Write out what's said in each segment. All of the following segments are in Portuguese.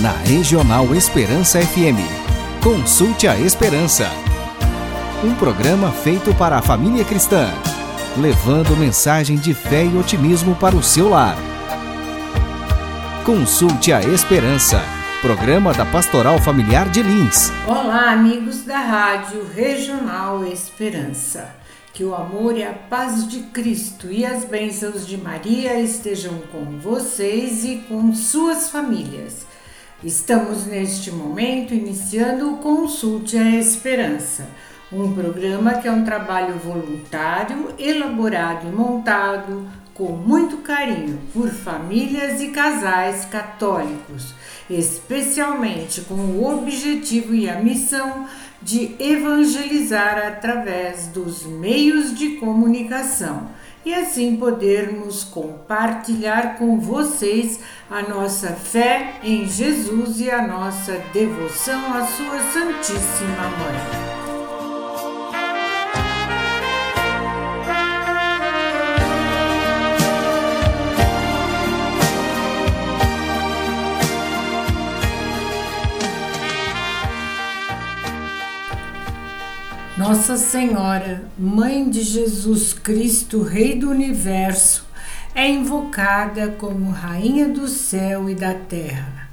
na Regional Esperança FM. Consulte a Esperança. Um programa feito para a família cristã, levando mensagem de fé e otimismo para o seu lar. Consulte a Esperança. Programa da Pastoral Familiar de Lins. Olá, amigos da Rádio Regional Esperança. Que o amor e a paz de Cristo e as bênçãos de Maria estejam com vocês e com suas famílias. Estamos neste momento iniciando o Consulte a Esperança, um programa que é um trabalho voluntário, elaborado e montado com muito carinho por famílias e casais católicos, especialmente com o objetivo e a missão de evangelizar através dos meios de comunicação e assim podermos compartilhar com vocês a nossa fé em Jesus e a nossa devoção à Sua Santíssima Mãe. Nossa Senhora, Mãe de Jesus Cristo, Rei do Universo, é invocada como Rainha do céu e da terra.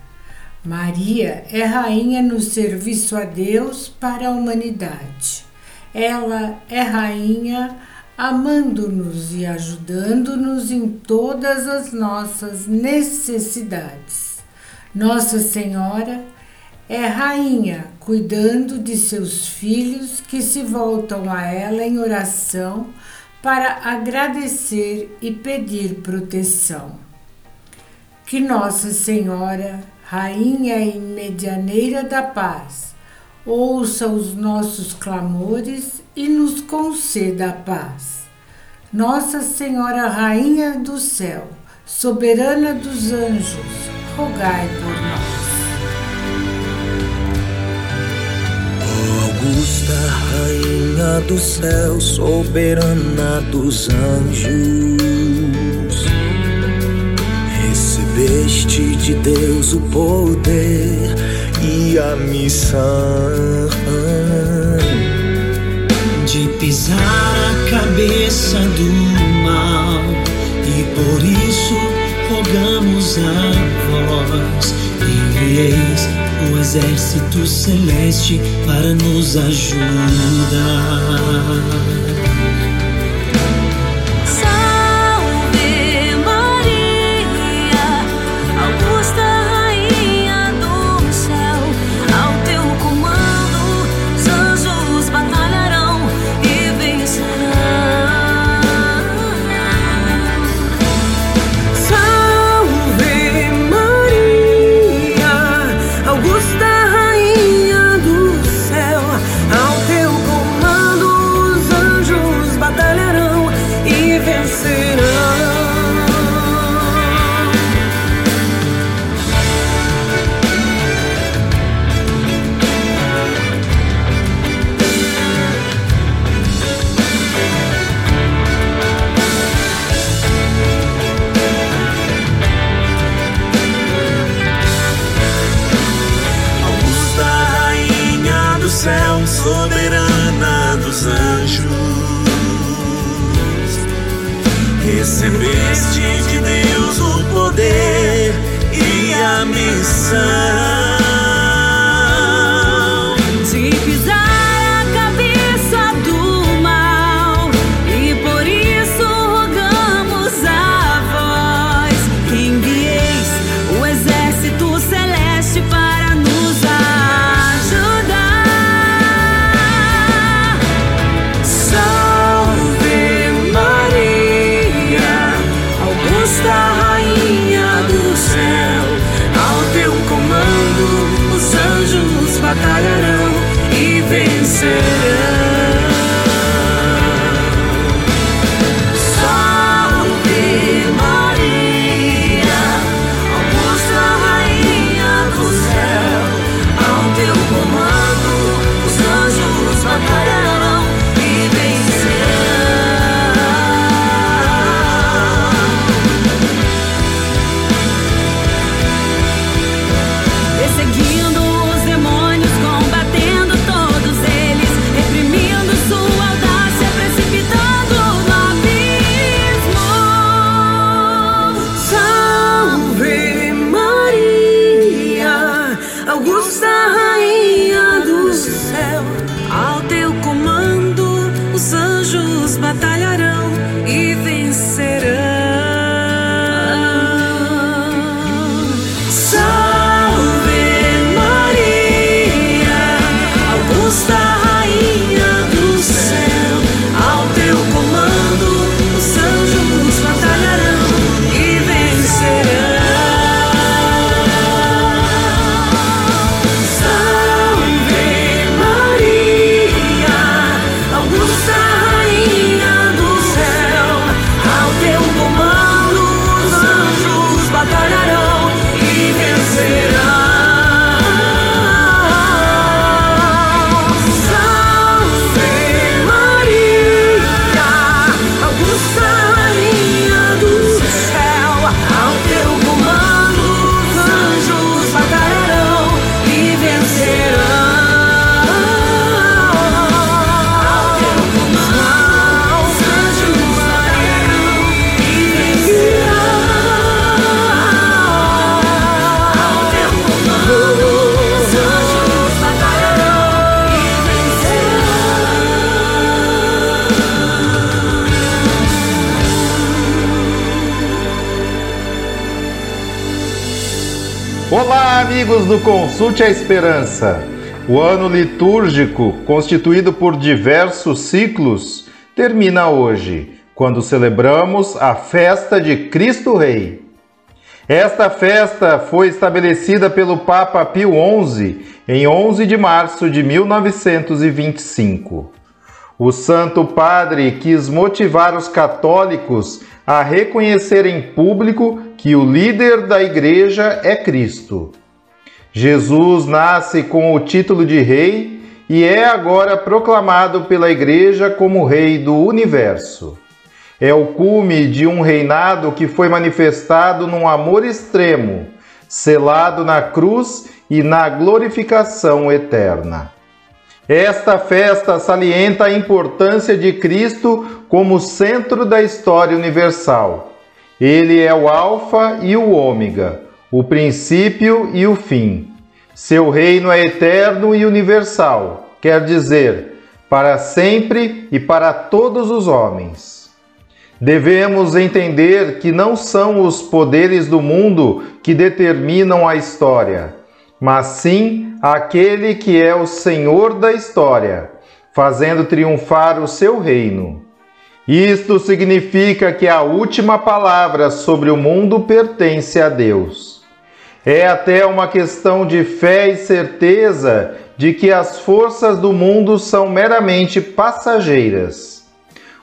Maria é rainha no serviço a Deus para a humanidade. Ela é rainha amando-nos e ajudando-nos em todas as nossas necessidades. Nossa Senhora é rainha cuidando de seus filhos que se voltam a ela em oração para agradecer e pedir proteção. Que Nossa Senhora, Rainha e Medianeira da Paz, ouça os nossos clamores e nos conceda a paz. Nossa Senhora, Rainha do Céu, Soberana dos Anjos, rogai por nós. Augusta Rainha do céu, soberana dos anjos, recebeste de Deus o poder e a missão de pisar a cabeça do mal, e por isso rogamos a vós, envieis o exército celeste para nos ajudar. to be. Do Consulte a Esperança. O ano litúrgico, constituído por diversos ciclos, termina hoje, quando celebramos a festa de Cristo Rei. Esta festa foi estabelecida pelo Papa Pio XI em 11 de março de 1925. O Santo Padre quis motivar os católicos a reconhecer em público que o líder da Igreja é Cristo. Jesus nasce com o título de Rei e é agora proclamado pela Igreja como Rei do Universo. É o cume de um reinado que foi manifestado num amor extremo, selado na cruz e na glorificação eterna. Esta festa salienta a importância de Cristo como centro da história universal. Ele é o Alfa e o Ômega, o princípio e o fim. Seu reino é eterno e universal, quer dizer, para sempre e para todos os homens. Devemos entender que não são os poderes do mundo que determinam a história mas sim aquele que é o Senhor da história, fazendo triunfar o seu reino. Isto significa que a última palavra sobre o mundo pertence a Deus. É até uma questão de fé e certeza de que as forças do mundo são meramente passageiras.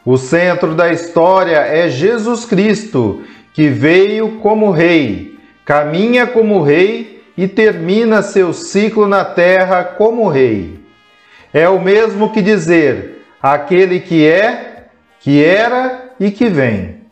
O centro da história é Jesus Cristo, que veio como Rei, caminha como Rei e termina seu ciclo na terra como rei. É o mesmo que dizer aquele que é, que era e que vem.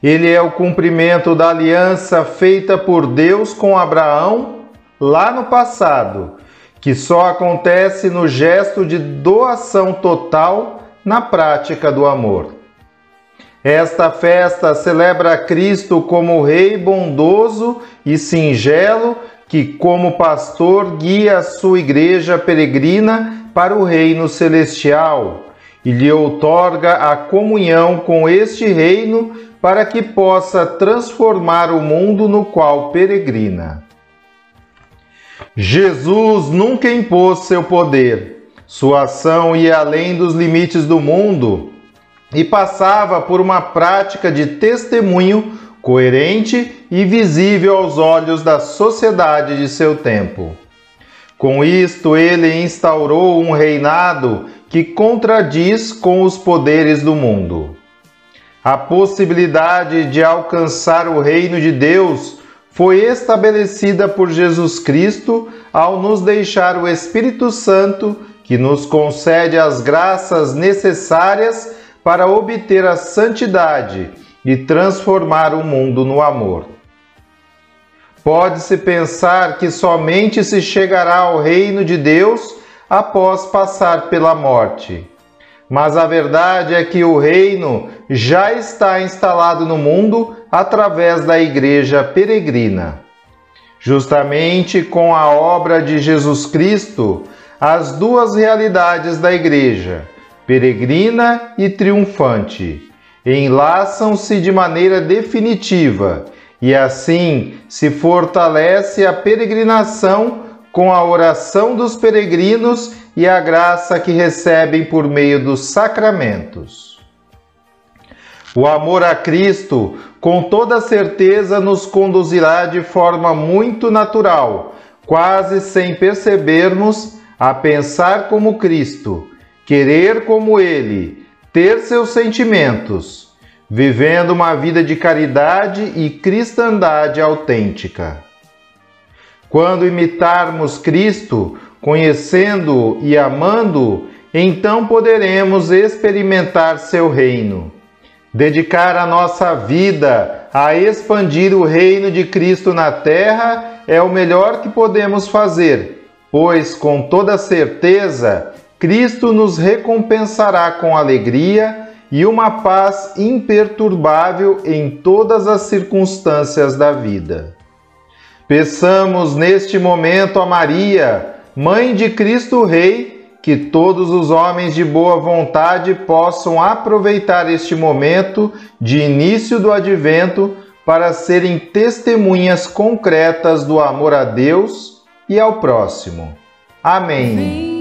Ele é o cumprimento da aliança feita por Deus com Abraão lá no passado, que só acontece no gesto de doação total na prática do amor. Esta festa celebra Cristo como Rei bondoso e singelo, que, como pastor, guia a sua igreja peregrina para o reino celestial e lhe outorga a comunhão com este reino para que possa transformar o mundo no qual peregrina. Jesus nunca impôs seu poder, sua ação ia além dos limites do mundo e passava por uma prática de testemunho coerente e visível aos olhos da sociedade de seu tempo. Com isto, ele instaurou um reinado que contradiz com os poderes do mundo. A possibilidade de alcançar o reino de Deus foi estabelecida por Jesus Cristo ao nos deixar o Espírito Santo, que nos concede as graças necessárias para obter a santidade e transformar o mundo no amor. Pode-se pensar que somente se chegará ao reino de Deus após passar pela morte. Mas a verdade é que o reino já está instalado no mundo através da Igreja peregrina. Justamente com a obra de Jesus Cristo, as duas realidades da Igreja, peregrina e triunfante, enlaçam-se de maneira definitiva e assim se fortalece a peregrinação com a oração dos peregrinos e a graça que recebem por meio dos sacramentos. O amor a Cristo, com toda certeza, nos conduzirá de forma muito natural, quase sem percebermos, a pensar como Cristo querer como ele, ter seus sentimentos, vivendo uma vida de caridade e cristandade autêntica. Quando imitarmos Cristo, conhecendo e amando, então poderemos experimentar seu reino. Dedicar a nossa vida a expandir o reino de Cristo na terra é o melhor que podemos fazer, pois com toda certeza Cristo nos recompensará com alegria e uma paz imperturbável em todas as circunstâncias da vida. Peçamos neste momento a Maria, Mãe de Cristo Rei, que todos os homens de boa vontade possam aproveitar este momento de início do advento para serem testemunhas concretas do amor a Deus e ao próximo. Amém. Vem,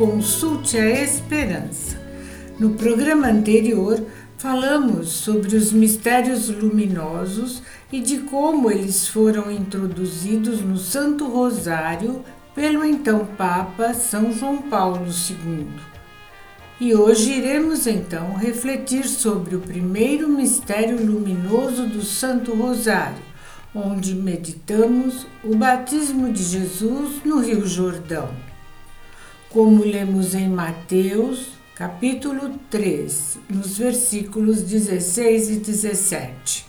Consulte a Esperança, no programa anterior falamos sobre os mistérios luminosos e de como eles foram introduzidos no Santo Rosário pelo então Papa São João Paulo II. E hoje iremos então refletir sobre o primeiro mistério luminoso do Santo Rosário, onde meditamos o batismo de Jesus no Rio Jordão. Como lemos em Mateus, capítulo 3, nos versículos 16 e 17.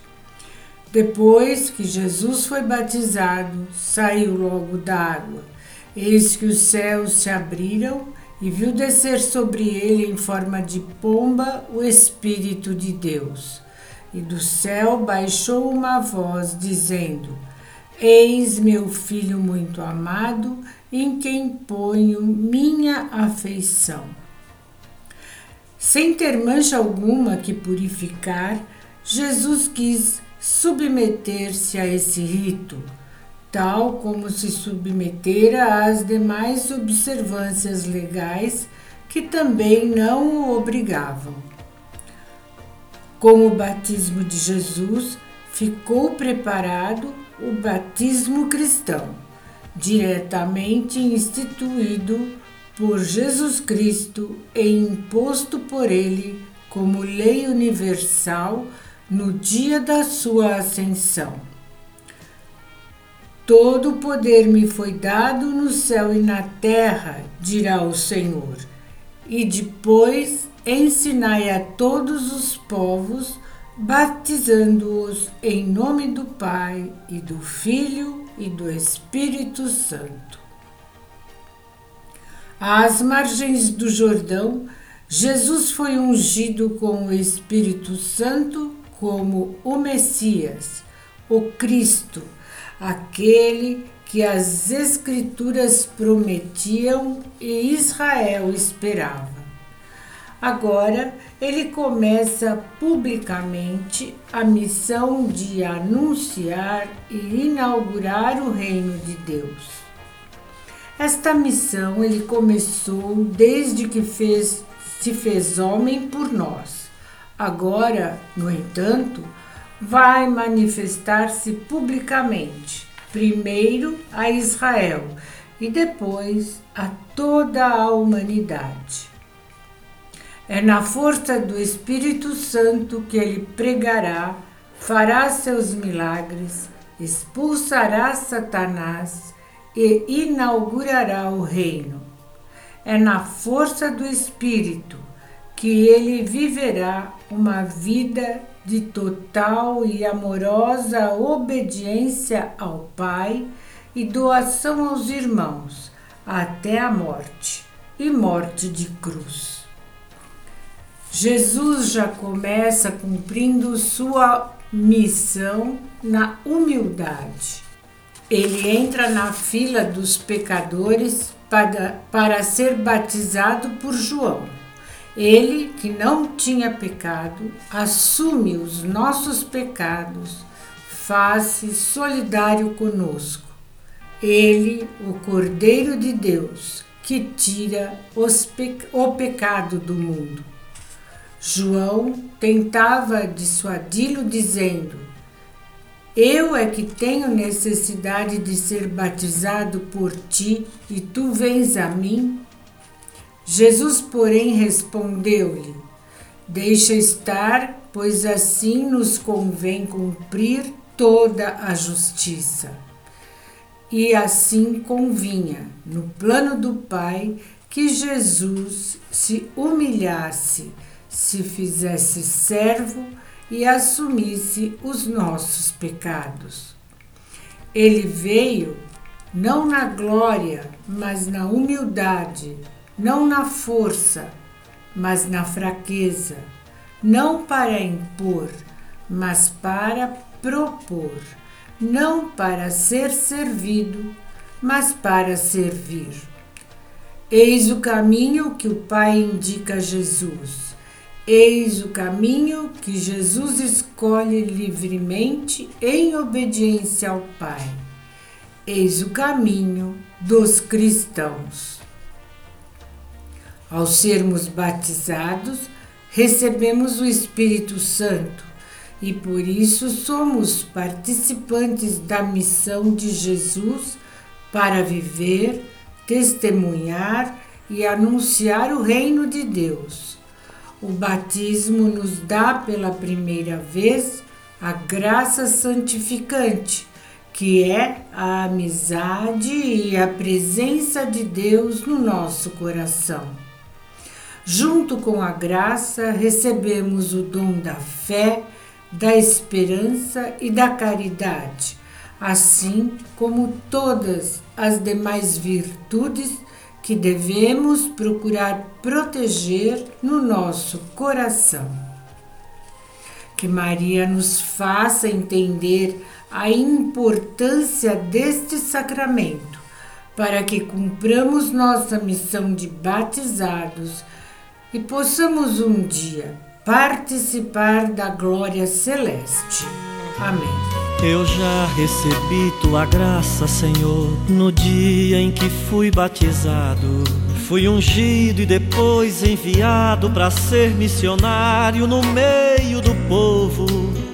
Depois que Jesus foi batizado, saiu logo da água. Eis que os céus se abriram e viu descer sobre ele em forma de pomba o Espírito de Deus. E do céu baixou uma voz dizendo: Eis meu filho muito amado, em quem ponho minha afeição. Sem ter mancha alguma que purificar, Jesus quis submeter-se a esse rito, tal como se submetera às demais observâncias legais que também não o obrigavam. Com o batismo de Jesus, ficou preparado o batismo cristão, diretamente instituído por Jesus Cristo e imposto por ele como lei universal no dia da sua ascensão. Todo o poder me foi dado no céu e na terra, dirá o Senhor, e depois ensinai a todos os povos, batizando-os em nome do Pai e do Filho e do Espírito Santo. Às margens do Jordão, Jesus foi ungido com o Espírito Santo como o Messias, o Cristo, aquele que as Escrituras prometiam e Israel esperava. Agora ele começa publicamente a missão de anunciar e inaugurar o reino de Deus. Esta missão ele começou desde que fez, se fez homem por nós. Agora, no entanto, vai manifestar-se publicamente, primeiro a Israel e depois a toda a humanidade. É na força do Espírito Santo que ele pregará, fará seus milagres, expulsará Satanás e inaugurará o reino. É na força do Espírito que ele viverá uma vida de total e amorosa obediência ao Pai e doação aos irmãos até a morte e morte de cruz. Jesus já começa cumprindo sua missão na humildade. Ele entra na fila dos pecadores para, para ser batizado por João. Ele, que não tinha pecado, assume os nossos pecados, faz-se solidário conosco. Ele, o Cordeiro de Deus, que tira pe o pecado do mundo. João tentava dissuadi-lo, dizendo: Eu é que tenho necessidade de ser batizado por ti e tu vens a mim? Jesus, porém, respondeu-lhe: Deixa estar, pois assim nos convém cumprir toda a justiça. E assim convinha, no plano do Pai, que Jesus se humilhasse, se fizesse servo e assumisse os nossos pecados. Ele veio não na glória, mas na humildade não na força, mas na fraqueza, não para impor, mas para propor, não para ser servido, mas para servir. Eis o caminho que o Pai indica a Jesus. Eis o caminho que Jesus escolhe livremente em obediência ao Pai. Eis o caminho dos cristãos. Ao sermos batizados, recebemos o Espírito Santo e por isso somos participantes da missão de Jesus para viver, testemunhar e anunciar o reino de Deus. O batismo nos dá pela primeira vez a graça santificante, que é a amizade e a presença de Deus no nosso coração. Junto com a graça, recebemos o dom da fé, da esperança e da caridade, assim como todas as demais virtudes que devemos procurar proteger no nosso coração. Que Maria nos faça entender a importância deste sacramento, para que cumpramos nossa missão de batizados e possamos um dia participar da glória celeste. Amém. Eu já recebi tua graça, Senhor, no dia em que fui batizado. Fui ungido e depois enviado para ser missionário no meio do povo.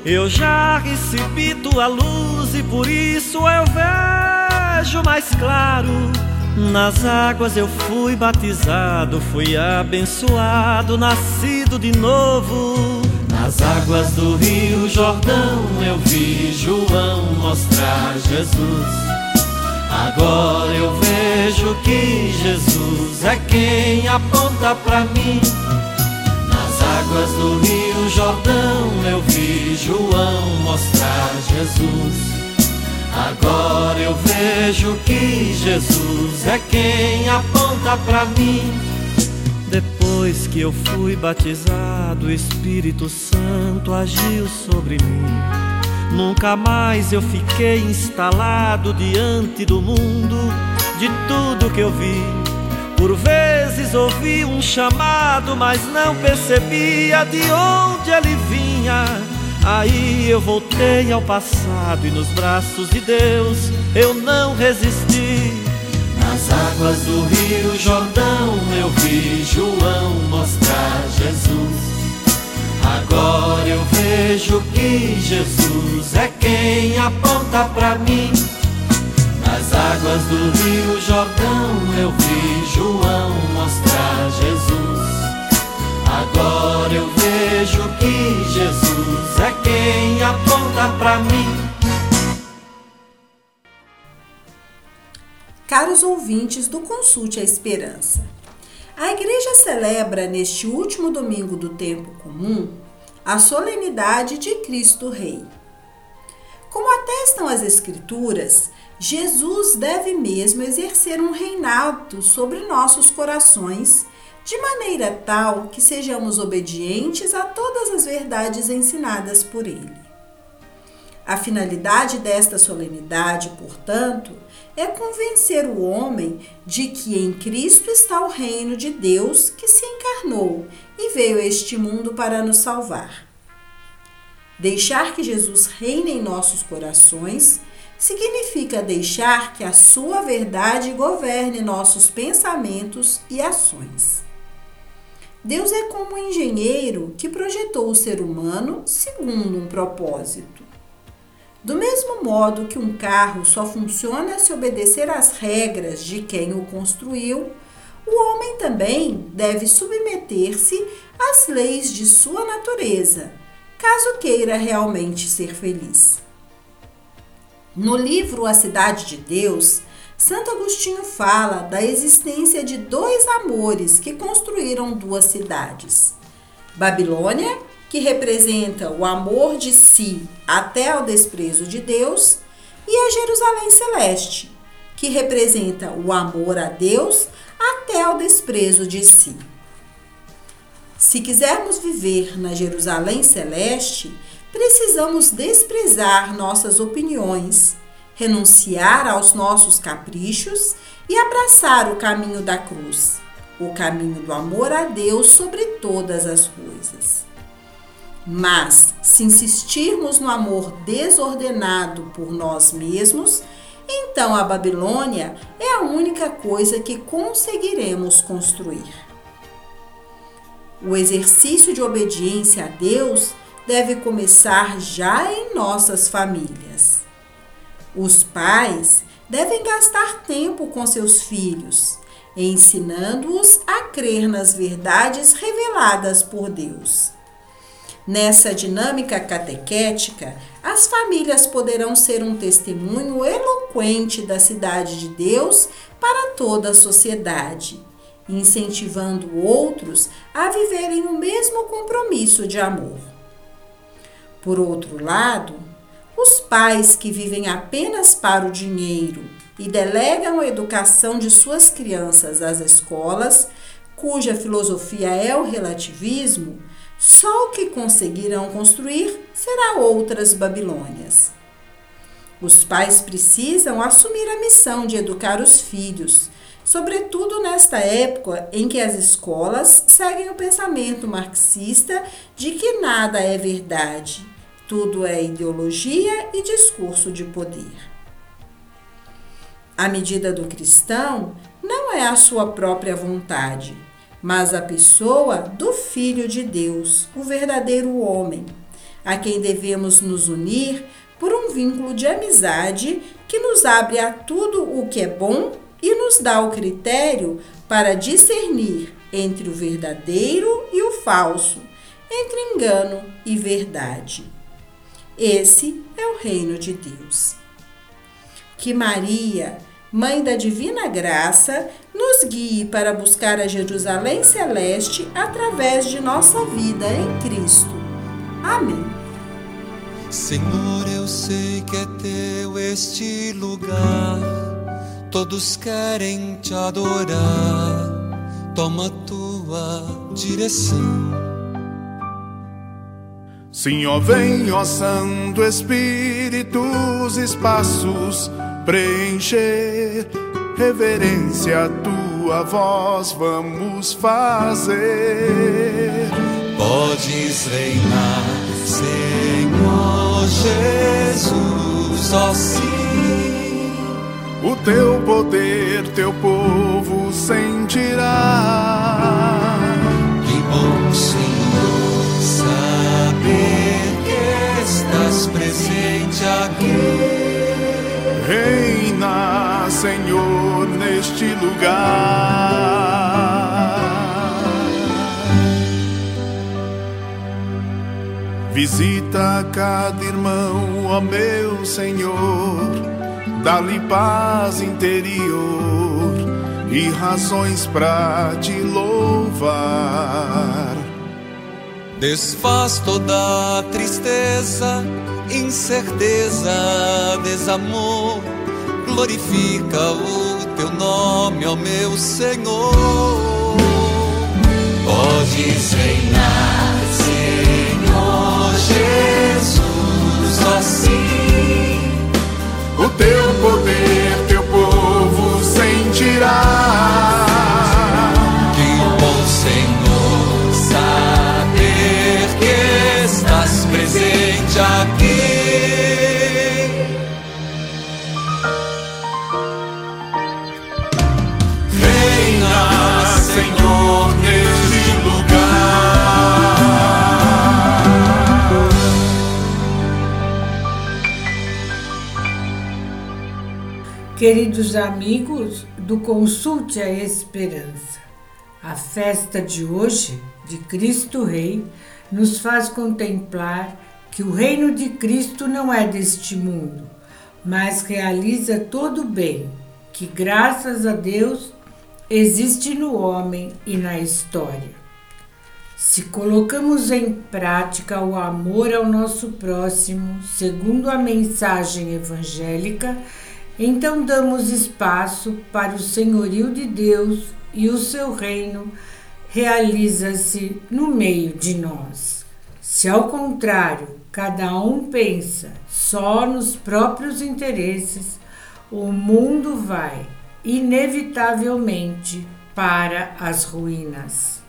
Eu já recebi tua luz e por isso eu vejo mais claro. Nas águas eu fui batizado, fui abençoado, nascido de novo. Nas águas do Rio Jordão eu vi João mostrar Jesus. Agora eu vejo que Jesus é quem aponta pra mim. Nas águas do Rio Jordão eu vi João mostrar Jesus. Agora eu vejo que Jesus é quem aponta pra mim. Depois que eu fui batizado, o Espírito Santo agiu sobre mim. Nunca mais eu fiquei instalado diante do mundo, de tudo que eu vi. Por vezes ouvi um chamado, mas não percebia de onde ele vinha. Aí eu voltei ao passado e nos braços de Deus eu não resisti. Nas águas do Rio Jordão eu vi João mostrar Jesus. Agora eu vejo que Jesus é quem aponta pra mim. Nas águas do Rio Jordão eu vi João mostrar Jesus. Agora eu vejo que Jesus é quem aponta pra mim. Caros ouvintes do Consulte a Esperança, a Igreja celebra neste último domingo do tempo comum a solenidade de Cristo Rei. Como atestam as Escrituras, Jesus deve mesmo exercer um reinado sobre nossos corações, de maneira tal que sejamos obedientes a todas as verdades ensinadas por Ele. A finalidade desta solenidade, portanto, é convencer o homem de que em Cristo está o reino de Deus que se encarnou e veio a este mundo para nos salvar. Deixar que Jesus reine em nossos corações significa deixar que a sua verdade governe nossos pensamentos e ações. Deus é como um engenheiro que projetou o ser humano segundo um propósito. Do mesmo modo que um carro só funciona se obedecer às regras de quem o construiu, o homem também deve submeter-se às leis de sua natureza, caso queira realmente ser feliz. No livro A Cidade de Deus, Santo Agostinho fala da existência de dois amores que construíram duas cidades: Babilônia, que representa o amor de si até ao desprezo de Deus, e a Jerusalém Celeste, que representa o amor a Deus até ao desprezo de si. Se quisermos viver na Jerusalém Celeste, precisamos desprezar nossas opiniões, renunciar aos nossos caprichos e abraçar o caminho da cruz, o caminho do amor a Deus sobre todas as coisas. Mas, se insistirmos no amor desordenado por nós mesmos, então a Babilônia é a única coisa que conseguiremos construir. O exercício de obediência a Deus deve começar já em nossas famílias. Os pais devem gastar tempo com seus filhos, ensinando-os a crer nas verdades reveladas por Deus. Nessa dinâmica catequética, as famílias poderão ser um testemunho eloquente da cidade de Deus para toda a sociedade, incentivando outros a viverem o mesmo compromisso de amor. Por outro lado, os pais que vivem apenas para o dinheiro e delegam a educação de suas crianças às escolas, cuja filosofia é o relativismo, só o que conseguirão construir será outras Babilônias. Os pais precisam assumir a missão de educar os filhos, sobretudo nesta época em que as escolas seguem o pensamento marxista de que nada é verdade, Tudo é ideologia e discurso de poder. A medida do cristão não é a sua própria vontade, mas a pessoa do Filho de Deus, o verdadeiro homem, a quem devemos nos unir por um vínculo de amizade que nos abre a tudo o que é bom e nos dá o critério para discernir entre o verdadeiro e o falso, entre engano e verdade. Esse é o reino de Deus. Que Maria, Mãe da Divina Graça, nos guie para buscar a Jerusalém Celeste através de nossa vida em Cristo. Amém. Senhor, eu sei que é teu este lugar, todos querem te adorar, toma tua direção. Sim, ó vem, ó Santo Espírito, os espaços preencher, reverência a tua voz vamos fazer. Podes reinar, Senhor Jesus, ó sim. O teu poder, teu povo sentirá. Que bom, Senhor, saber que estás presente aqui. Senhor, neste lugar. Visita cada irmão, ó meu Senhor, dá-lhe paz interior e razões pra te louvar. Desfaz toda tristeza, incerteza, desamor. Glorifica o teu nome, ó meu Senhor. Podes reinar, Senhor Jesus, ó sim. O teu poder, teu povo sentirá. Queridos amigos do Consulte a Esperança, a festa de hoje, de Cristo Rei, nos faz contemplar que o reino de Cristo não é deste mundo, mas realiza todo o bem que, graças a Deus, existe no homem e na história. Se colocamos em prática o amor ao nosso próximo, segundo a mensagem evangélica, então damos espaço para o senhorio de Deus e o seu reino realiza-se no meio de nós. Se ao contrário, cada um pensa só nos próprios interesses, o mundo vai inevitavelmente para as ruínas.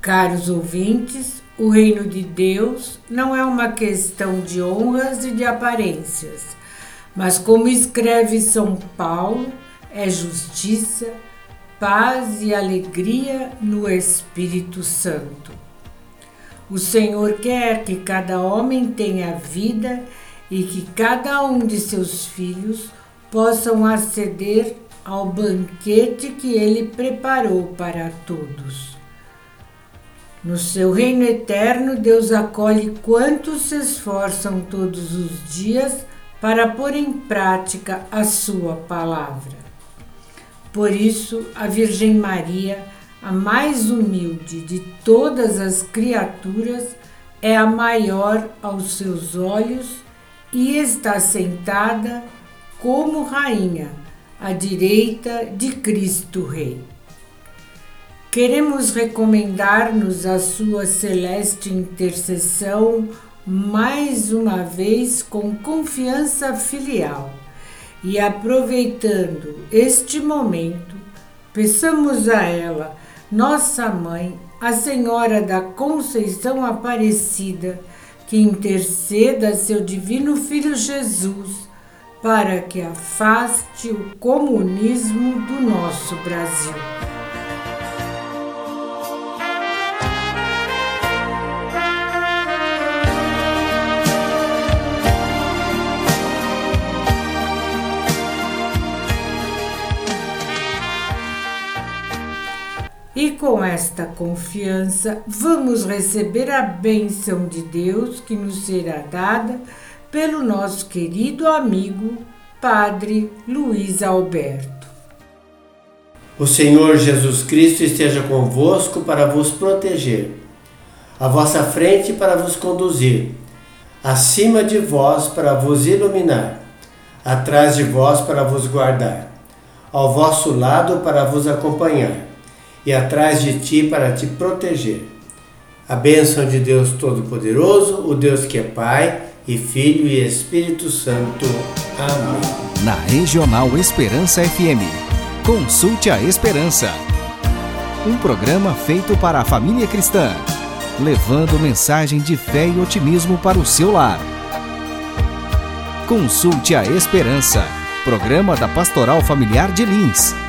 Caros ouvintes, o reino de Deus não é uma questão de honras e de aparências, mas como escreve São Paulo, é justiça, paz e alegria no Espírito Santo. O Senhor quer que cada homem tenha vida e que cada um de seus filhos possam aceder ao banquete que ele preparou para todos. No seu reino eterno, Deus acolhe quantos se esforçam todos os dias para pôr em prática a sua palavra. Por isso, a Virgem Maria, a mais humilde de todas as criaturas, é a maior aos seus olhos e está sentada como rainha à direita de Cristo Rei. Queremos recomendar-nos a sua celeste intercessão mais uma vez com confiança filial e aproveitando este momento, peçamos a ela, nossa mãe, a Senhora da Conceição Aparecida, que interceda seu divino Filho Jesus para que afaste o comunismo do nosso Brasil. E com esta confiança, vamos receber a bênção de Deus que nos será dada pelo nosso querido amigo Padre Luiz Alberto. O Senhor Jesus Cristo esteja convosco para vos proteger, à vossa frente para vos conduzir, acima de vós para vos iluminar, atrás de vós para vos guardar, ao vosso lado para vos acompanhar e atrás de ti para te proteger. A bênção de Deus Todo-Poderoso, o Deus que é Pai e Filho e Espírito Santo. Amém. Na Regional Esperança FM, consulte a Esperança. Um programa feito para a família cristã, levando mensagem de fé e otimismo para o seu lar. Consulte a Esperança, programa da Pastoral Familiar de Lins